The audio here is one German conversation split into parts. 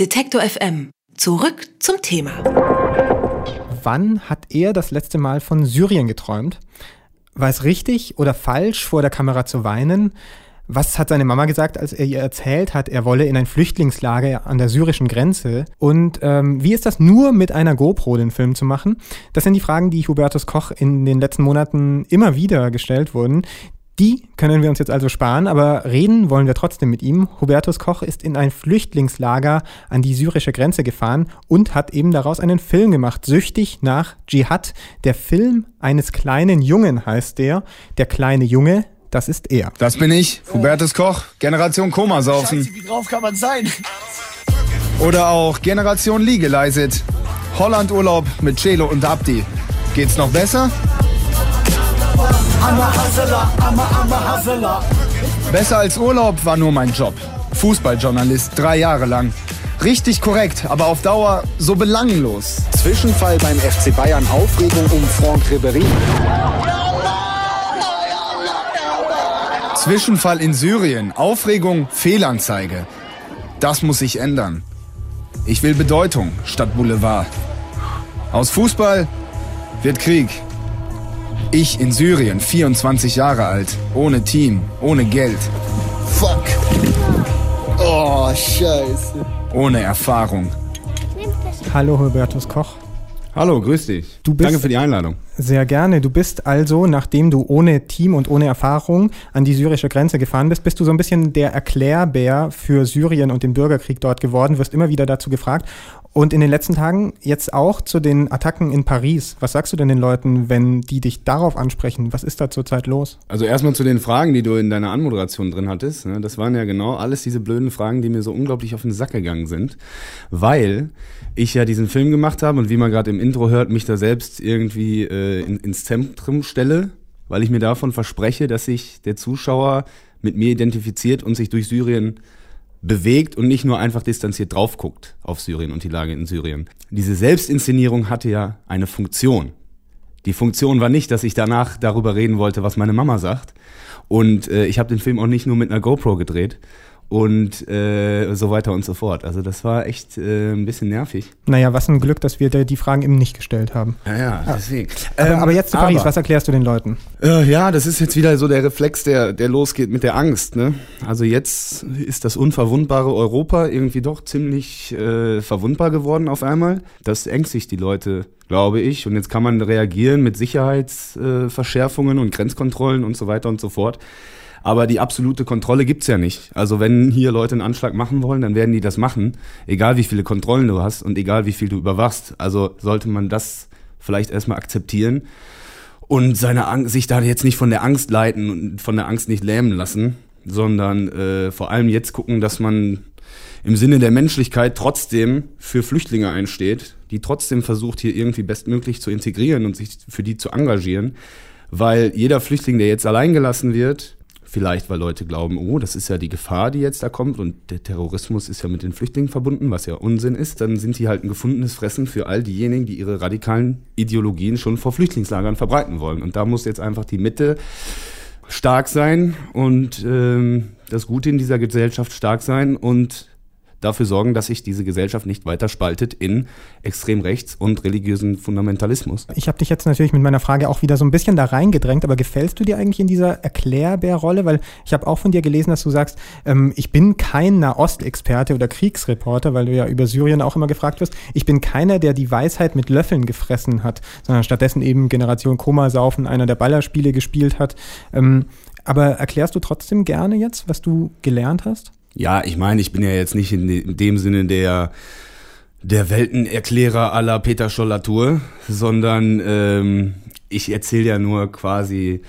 Detektor FM. Zurück zum Thema. Wann hat er das letzte Mal von Syrien geträumt? War es richtig oder falsch, vor der Kamera zu weinen? Was hat seine Mama gesagt, als er ihr erzählt hat, er wolle in ein Flüchtlingslager an der syrischen Grenze? Und ähm, wie ist das nur mit einer GoPro, den Film zu machen? Das sind die Fragen, die Hubertus Koch in den letzten Monaten immer wieder gestellt wurden. Die können wir uns jetzt also sparen, aber reden wollen wir trotzdem mit ihm. Hubertus Koch ist in ein Flüchtlingslager an die syrische Grenze gefahren und hat eben daraus einen Film gemacht, Süchtig nach Dschihad. Der Film eines kleinen Jungen heißt der. Der kleine Junge, das ist er. Das bin ich, Hubertus Koch, Generation Komasaufen. Scheiße, wie drauf kann man sein? Oder auch Generation Liegeleiset. Holland-Urlaub mit Celo und Abdi. Geht's noch besser? Besser als Urlaub war nur mein Job. Fußballjournalist, drei Jahre lang. Richtig korrekt, aber auf Dauer so belanglos. Zwischenfall beim FC Bayern Aufregung um Franck Ribéry. Zwischenfall in Syrien, Aufregung, Fehlanzeige. Das muss sich ändern. Ich will Bedeutung statt Boulevard. Aus Fußball wird Krieg. Ich in Syrien, 24 Jahre alt, ohne Team, ohne Geld, Fuck. Oh, scheiße. ohne Erfahrung. Hallo Hubertus Koch. Hallo, grüß dich. Du bist- Danke für die Einladung. Sehr gerne. Du bist also, nachdem du ohne Team und ohne Erfahrung an die syrische Grenze gefahren bist, bist du so ein bisschen der Erklärbär für Syrien und den Bürgerkrieg dort geworden, wirst immer wieder dazu gefragt. Und in den letzten Tagen jetzt auch zu den Attacken in Paris. Was sagst du denn den Leuten, wenn die dich darauf ansprechen? Was ist da zurzeit los? Also erstmal zu den Fragen, die du in deiner Anmoderation drin hattest. ne, Das waren ja genau alles diese blöden Fragen, die mir so unglaublich auf den Sack gegangen sind. Weil ich ja diesen Film gemacht habe und wie man gerade im Intro hört, mich da selbst irgendwie äh, in, ins Zentrum stelle, weil ich mir davon verspreche, dass sich der Zuschauer mit mir identifiziert und sich durch Syrien bewegt und nicht nur einfach distanziert drauf guckt auf Syrien und die Lage in Syrien. Diese Selbstinszenierung hatte ja eine Funktion. Die Funktion war nicht, dass ich danach darüber reden wollte, was meine Mama sagt. Und äh, ich habe den Film auch nicht nur mit einer GoPro gedreht und äh, so weiter und so fort. Also das war echt äh, ein bisschen nervig. Naja, was ein Glück, dass wir dir die Fragen eben nicht gestellt haben. Ja, ja, deswegen. Aber, Ähm, aber jetzt zu Paris, aber- was erklärst du den Leuten? Äh, ja, das ist jetzt wieder so der Reflex, der, der losgeht mit der Angst. Ne? Also jetzt ist das unverwundbare Europa irgendwie doch ziemlich äh, verwundbar geworden auf einmal. Das ängstigt die Leute, glaube ich. Und jetzt kann man reagieren mit Sicherheitsverschärfungen äh, und Grenzkontrollen und so weiter und so fort. Aber die absolute Kontrolle gibt's ja nicht. Also wenn hier Leute einen Anschlag machen wollen, dann werden die das machen, egal wie viele Kontrollen du hast und egal wie viel du überwachst. Also sollte man das vielleicht erstmal akzeptieren und seine Angst, sich da jetzt nicht von der Angst leiten und von der Angst nicht lähmen lassen, sondern äh, vor allem jetzt gucken, dass man im Sinne der Menschlichkeit trotzdem für Flüchtlinge einsteht, die trotzdem versucht, hier irgendwie bestmöglich zu integrieren und sich für die zu engagieren, weil jeder Flüchtling, der jetzt allein gelassen wird, vielleicht weil Leute glauben, oh, das ist ja die Gefahr, die jetzt da kommt und der Terrorismus ist ja mit den Flüchtlingen verbunden, was ja Unsinn ist, dann sind die halt ein gefundenes Fressen für all diejenigen, die ihre radikalen Ideologien schon vor Flüchtlingslagern verbreiten wollen. Und da muss jetzt einfach die Mitte stark sein und ähm, das Gute in dieser Gesellschaft stark sein und dafür sorgen, dass sich diese Gesellschaft nicht weiter spaltet in extrem rechts und religiösen Fundamentalismus. Ich habe dich jetzt natürlich mit meiner Frage auch wieder so ein bisschen da reingedrängt, aber gefällst du dir eigentlich in dieser Erklärbärrolle? Weil ich habe auch von dir gelesen, dass du sagst, ähm, ich bin kein Nahostexperte oder Kriegsreporter, weil du ja über Syrien auch immer gefragt wirst. Ich bin keiner, der die Weisheit mit Löffeln gefressen hat, sondern stattdessen eben Generation Komasaufen, einer der Ballerspiele gespielt hat. Ähm, aber erklärst du trotzdem gerne jetzt, was du gelernt hast? Ja, ich meine, ich bin ja jetzt nicht in de- in dem Sinne der der Weltenerklärer la Peter Scholl-Latour, sondern ähm, ich erzähle ja nur quasi,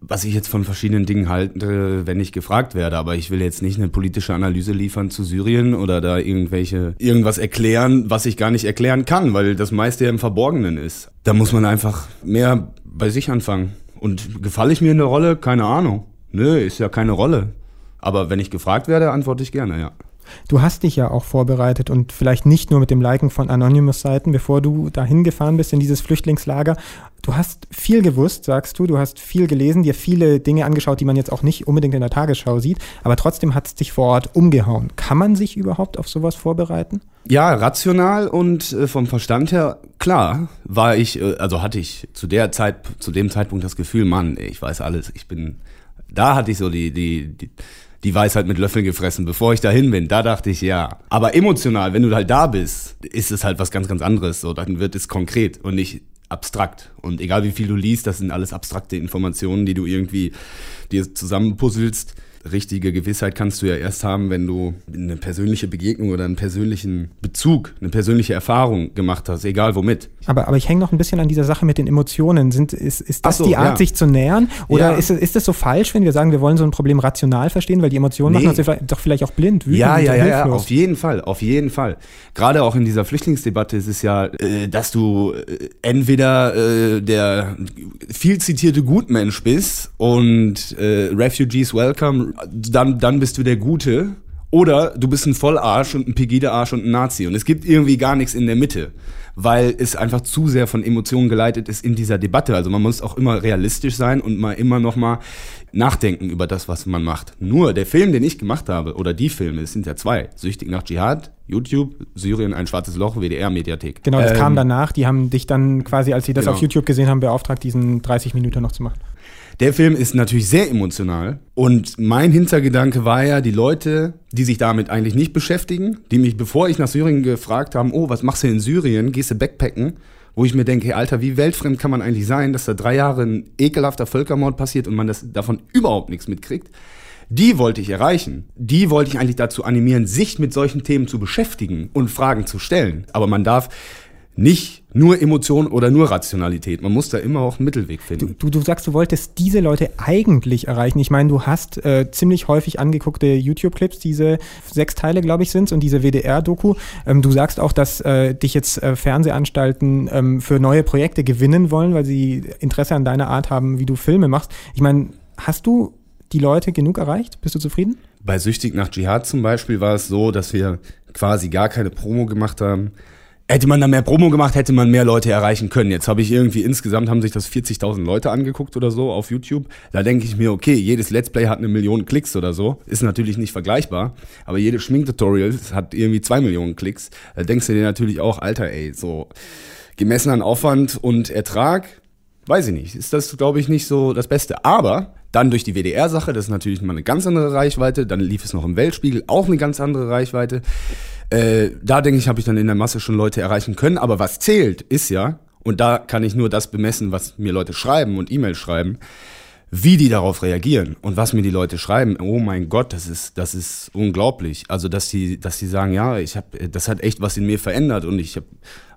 was ich jetzt von verschiedenen Dingen halte, wenn ich gefragt werde. Aber ich will jetzt nicht eine politische Analyse liefern zu Syrien oder da irgendwelche irgendwas erklären, was ich gar nicht erklären kann, weil das meiste ja im Verborgenen ist. Da muss man einfach mehr bei sich anfangen. Und gefalle ich mir in der Rolle? Keine Ahnung. Nö, ist ja keine Rolle. Aber wenn ich gefragt werde, antworte ich gerne, ja. Du hast dich ja auch vorbereitet und vielleicht nicht nur mit dem Liken von Anonymous-Seiten, bevor du dahin gefahren bist in dieses Flüchtlingslager. Du hast viel gewusst, sagst du, du hast viel gelesen, dir viele Dinge angeschaut, die man jetzt auch nicht unbedingt in der Tagesschau sieht, aber trotzdem hat es dich vor Ort umgehauen. Kann man sich überhaupt auf sowas vorbereiten? Ja, rational und äh, vom Verstand her, klar, war ich, äh, also hatte ich zu der Zeit, zu dem Zeitpunkt das Gefühl, Mann, ich weiß alles, ich bin, da hatte ich so die, die, die, die Weisheit mit Löffeln gefressen, bevor ich dahin bin. Da dachte ich, ja. Aber emotional, wenn du halt da bist, ist es halt was ganz, ganz anderes. So, dann wird es konkret und nicht abstrakt. Und egal wie viel du liest, das sind alles abstrakte Informationen, die du irgendwie dir zusammenpuzzelst richtige Gewissheit kannst du ja erst haben, wenn du eine persönliche Begegnung oder einen persönlichen Bezug, eine persönliche Erfahrung gemacht hast, egal womit. Aber, aber ich hänge noch ein bisschen an dieser Sache mit den Emotionen. Sind, ist, ist das so, die Art, ja. sich zu nähern? Oder ja. ist, ist das so falsch, wenn wir sagen, wir wollen so ein Problem rational verstehen, weil die Emotionen nee. machen uns doch vielleicht auch blind, wütend ja, ja, ja, ja, auf jeden Fall, auf jeden Fall. Gerade auch in dieser Flüchtlingsdebatte ist es ja, äh, dass du äh, entweder äh, der viel zitierte Gutmensch bist und Refugees Welcome, dann, dann bist du der Gute. Oder du bist ein Vollarsch und ein Pegida-Arsch und ein Nazi. Und es gibt irgendwie gar nichts in der Mitte, weil es einfach zu sehr von Emotionen geleitet ist in dieser Debatte. Also man muss auch immer realistisch sein und mal immer noch mal nachdenken über das, was man macht. Nur der Film, den ich gemacht habe, oder die Filme, es sind ja zwei, Süchtig nach Dschihad, YouTube, Syrien, ein schwarzes Loch, WDR-Mediathek. Genau, das ähm, kam danach. Die haben dich dann quasi, als sie das genau. auf YouTube gesehen haben, beauftragt, diesen 30 Minuten noch zu machen. Der Film ist natürlich sehr emotional und mein Hintergedanke war ja, die Leute, die sich damit eigentlich nicht beschäftigen, die mich, bevor ich nach Syrien gefragt haben, oh, was machst du in Syrien? Gehst du Backpacken? Wo ich mir denke, Alter, wie weltfremd kann man eigentlich sein, dass da drei Jahre ein ekelhafter Völkermord passiert und man das davon überhaupt nichts mitkriegt? Die wollte ich erreichen. Die wollte ich eigentlich dazu animieren, sich mit solchen Themen zu beschäftigen und Fragen zu stellen. Aber man darf nicht nur Emotion oder nur Rationalität. Man muss da immer auch einen Mittelweg finden. Du, du, du sagst, du wolltest diese Leute eigentlich erreichen. Ich meine, du hast äh, ziemlich häufig angeguckte YouTube-Clips, diese sechs Teile, glaube ich, sind und diese WDR-Doku. Ähm, du sagst auch, dass äh, dich jetzt äh, Fernsehanstalten ähm, für neue Projekte gewinnen wollen, weil sie Interesse an deiner Art haben, wie du Filme machst. Ich meine, hast du die Leute genug erreicht? Bist du zufrieden? Bei Süchtig nach Dschihad zum Beispiel war es so, dass wir quasi gar keine Promo gemacht haben Hätte man da mehr Promo gemacht, hätte man mehr Leute erreichen können. Jetzt habe ich irgendwie insgesamt haben sich das 40.000 Leute angeguckt oder so auf YouTube. Da denke ich mir, okay, jedes Let's Play hat eine Million Klicks oder so. Ist natürlich nicht vergleichbar. Aber jedes Schminktutorial hat irgendwie zwei Millionen Klicks. Da denkst du dir natürlich auch, Alter, ey, so gemessen an Aufwand und Ertrag, weiß ich nicht. Ist das, glaube ich, nicht so das Beste. Aber dann durch die WDR-Sache, das ist natürlich mal eine ganz andere Reichweite. Dann lief es noch im Weltspiegel, auch eine ganz andere Reichweite. Äh, da denke ich, habe ich dann in der Masse schon Leute erreichen können. Aber was zählt, ist ja, und da kann ich nur das bemessen, was mir Leute schreiben und E-Mails schreiben, wie die darauf reagieren und was mir die Leute schreiben, oh mein Gott, das ist, das ist unglaublich. Also, dass die, dass die sagen, ja, ich habe, das hat echt was in mir verändert und ich habe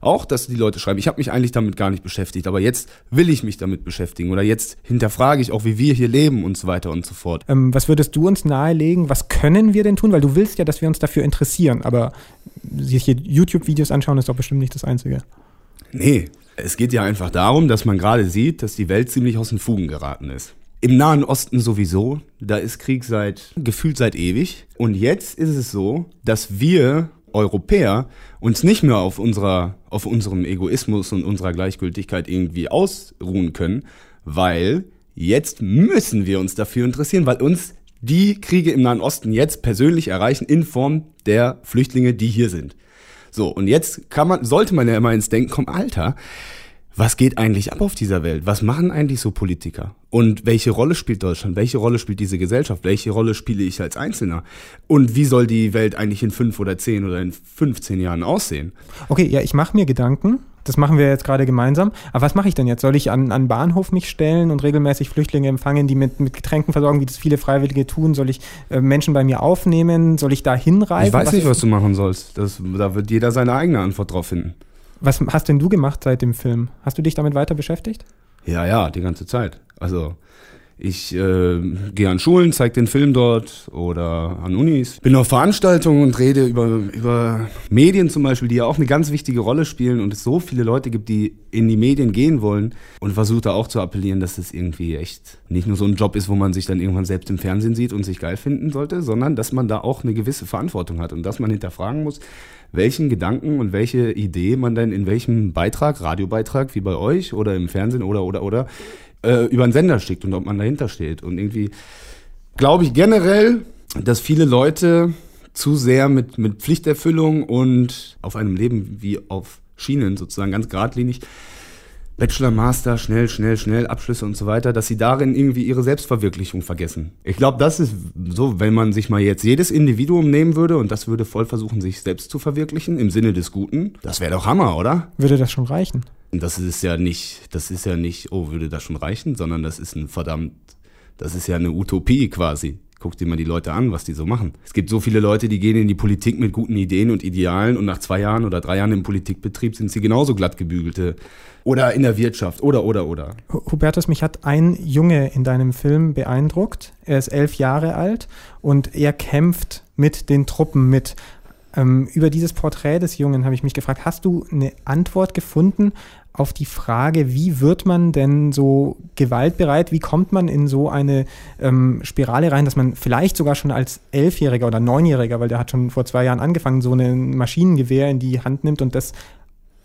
auch, dass die Leute schreiben, ich habe mich eigentlich damit gar nicht beschäftigt, aber jetzt will ich mich damit beschäftigen oder jetzt hinterfrage ich auch, wie wir hier leben und so weiter und so fort. Ähm, was würdest du uns nahelegen? Was können wir denn tun? Weil du willst ja, dass wir uns dafür interessieren, aber sich hier YouTube-Videos anschauen ist doch bestimmt nicht das Einzige. Nee, es geht ja einfach darum, dass man gerade sieht, dass die Welt ziemlich aus den Fugen geraten ist. Im Nahen Osten sowieso, da ist Krieg seit gefühlt seit ewig. Und jetzt ist es so, dass wir Europäer uns nicht mehr auf unserer, auf unserem Egoismus und unserer Gleichgültigkeit irgendwie ausruhen können, weil jetzt müssen wir uns dafür interessieren, weil uns die Kriege im Nahen Osten jetzt persönlich erreichen in Form der Flüchtlinge, die hier sind. So, und jetzt kann man, sollte man ja immer ins Denken kommen, Alter, was geht eigentlich ab auf dieser Welt? Was machen eigentlich so Politiker? Und welche Rolle spielt Deutschland? Welche Rolle spielt diese Gesellschaft? Welche Rolle spiele ich als Einzelner? Und wie soll die Welt eigentlich in fünf oder zehn oder in 15 Jahren aussehen? Okay, ja, ich mache mir Gedanken. Das machen wir jetzt gerade gemeinsam. Aber was mache ich denn jetzt? Soll ich an, an Bahnhof mich stellen und regelmäßig Flüchtlinge empfangen, die mit, mit Getränken versorgen, wie das viele Freiwillige tun? Soll ich äh, Menschen bei mir aufnehmen? Soll ich da hinreisen? Ich weiß was nicht, was du machen sollst. Das, da wird jeder seine eigene Antwort drauf finden. Was hast denn du gemacht seit dem Film? Hast du dich damit weiter beschäftigt? Ja, ja, die ganze Zeit. Also Ich äh, gehe an Schulen, zeige den Film dort oder an Unis. Bin auf Veranstaltungen und rede über, über Medien zum Beispiel, die ja auch eine ganz wichtige Rolle spielen und es so viele Leute gibt, die in die Medien gehen wollen und versuche da auch zu appellieren, dass es irgendwie echt nicht nur so ein Job ist, wo man sich dann irgendwann selbst im Fernsehen sieht und sich geil finden sollte, sondern dass man da auch eine gewisse Verantwortung hat und dass man hinterfragen muss, welchen Gedanken und welche Idee man dann in welchem Beitrag, Radiobeitrag wie bei euch oder im Fernsehen oder oder oder äh, über einen Sender schickt und ob man dahinter steht. Und irgendwie glaube ich generell, dass viele Leute zu sehr mit, mit Pflichterfüllung und auf einem Leben wie auf Schienen sozusagen ganz geradlinig Bachelor, Master, schnell, schnell, schnell, Abschlüsse und so weiter, dass sie darin irgendwie ihre Selbstverwirklichung vergessen. Ich glaube, das ist so, wenn man sich mal jetzt jedes Individuum nehmen würde und das würde voll versuchen, sich selbst zu verwirklichen im Sinne des Guten, das wäre doch Hammer, oder? Würde das schon reichen? Das ist ja nicht, das ist ja nicht, oh, würde das schon reichen, sondern das ist ein verdammt, das ist ja eine Utopie quasi. Guck dir mal die Leute an, was die so machen. Es gibt so viele Leute, die gehen in die Politik mit guten Ideen und Idealen und nach zwei Jahren oder drei Jahren im Politikbetrieb sind sie genauso glattgebügelte. Oder in der Wirtschaft. Oder, oder, oder. Hubertus, mich hat ein Junge in deinem Film beeindruckt. Er ist elf Jahre alt und er kämpft mit den Truppen mit. Ähm, über dieses Porträt des Jungen habe ich mich gefragt, hast du eine Antwort gefunden auf die Frage, wie wird man denn so gewaltbereit, wie kommt man in so eine ähm, Spirale rein, dass man vielleicht sogar schon als Elfjähriger oder Neunjähriger, weil der hat schon vor zwei Jahren angefangen, so ein Maschinengewehr in die Hand nimmt und das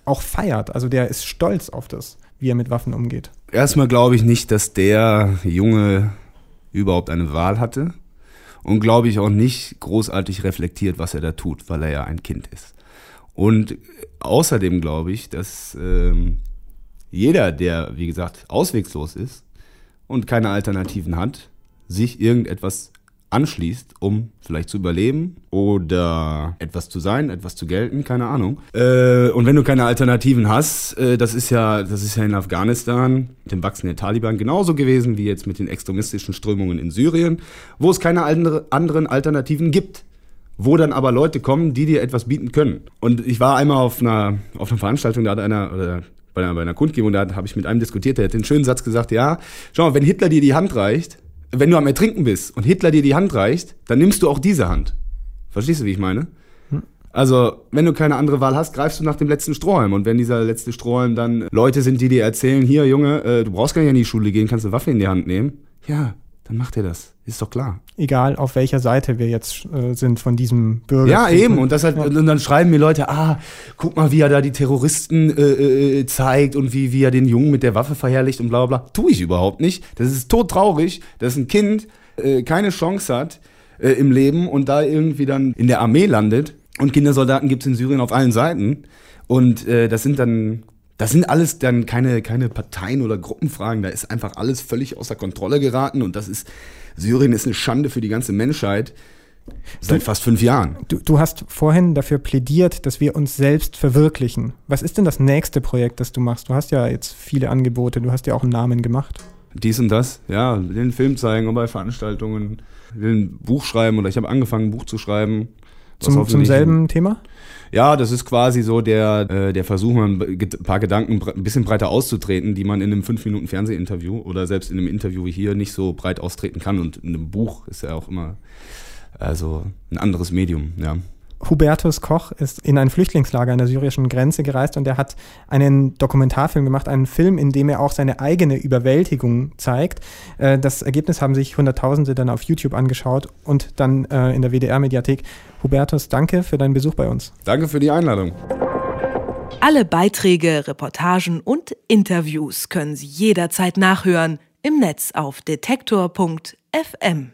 auch feiert. Also der ist stolz auf das, wie er mit Waffen umgeht. Erstmal glaube ich nicht, dass der Junge überhaupt eine Wahl hatte und glaube ich auch nicht großartig reflektiert, was er da tut, weil er ja ein Kind ist. Und außerdem glaube ich, dass ähm, jeder, der, wie gesagt, auswegslos ist und keine Alternativen hat, sich irgendetwas anschließt, um vielleicht zu überleben oder etwas zu sein, etwas zu gelten, keine Ahnung. Äh, und wenn du keine Alternativen hast, äh, das ist ja, das ist ja in Afghanistan mit dem Wachsen der Taliban genauso gewesen wie jetzt mit den extremistischen Strömungen in Syrien, wo es keine andere, anderen Alternativen gibt wo dann aber Leute kommen, die dir etwas bieten können. Und ich war einmal auf einer, auf einer Veranstaltung, da hat einer, oder bei einer, bei einer Kundgebung, da habe ich mit einem diskutiert, der hat den schönen Satz gesagt, ja, schau mal, wenn Hitler dir die Hand reicht, wenn du am Ertrinken bist und Hitler dir die Hand reicht, dann nimmst du auch diese Hand. Verstehst du, wie ich meine? Also, wenn du keine andere Wahl hast, greifst du nach dem letzten Strohhalm. Und wenn dieser letzte Strohhalm dann Leute sind, die dir erzählen, hier, Junge, äh, du brauchst gar nicht in die Schule gehen, kannst eine Waffe in die Hand nehmen. Ja, dann macht er das. Ist doch klar. Egal, auf welcher Seite wir jetzt äh, sind von diesem Bürger. Ja, eben. Und, das halt, ja. und dann schreiben mir Leute, ah, guck mal, wie er da die Terroristen äh, äh, zeigt und wie, wie er den Jungen mit der Waffe verherrlicht und bla bla bla. Tue ich überhaupt nicht. Das ist todtraurig, dass ein Kind äh, keine Chance hat äh, im Leben und da irgendwie dann in der Armee landet. Und Kindersoldaten gibt es in Syrien auf allen Seiten. Und äh, das sind dann das sind alles dann keine, keine Parteien oder Gruppenfragen. Da ist einfach alles völlig außer Kontrolle geraten. Und das ist, Syrien ist eine Schande für die ganze Menschheit. Seit du, fast fünf Jahren. Du, du, hast vorhin dafür plädiert, dass wir uns selbst verwirklichen. Was ist denn das nächste Projekt, das du machst? Du hast ja jetzt viele Angebote, du hast ja auch einen Namen gemacht. Dies und das, ja, den Film zeigen und bei Veranstaltungen, will ein Buch schreiben oder ich habe angefangen, ein Buch zu schreiben. Zum, zum selben Thema? Ja, das ist quasi so der, äh, der Versuch, mal ein paar Gedanken ein bisschen breiter auszutreten, die man in einem 5 Minuten Fernsehinterview oder selbst in einem Interview wie hier nicht so breit austreten kann. Und in einem Buch ist ja auch immer also ein anderes Medium, ja. Hubertus Koch ist in ein Flüchtlingslager an der syrischen Grenze gereist und er hat einen Dokumentarfilm gemacht, einen Film, in dem er auch seine eigene Überwältigung zeigt. Äh, das Ergebnis haben sich Hunderttausende dann auf YouTube angeschaut und dann äh, in der WDR-Mediathek. Hubertus, danke für deinen Besuch bei uns. Danke für die Einladung. Alle Beiträge, Reportagen und Interviews können Sie jederzeit nachhören im Netz auf detektor.fm.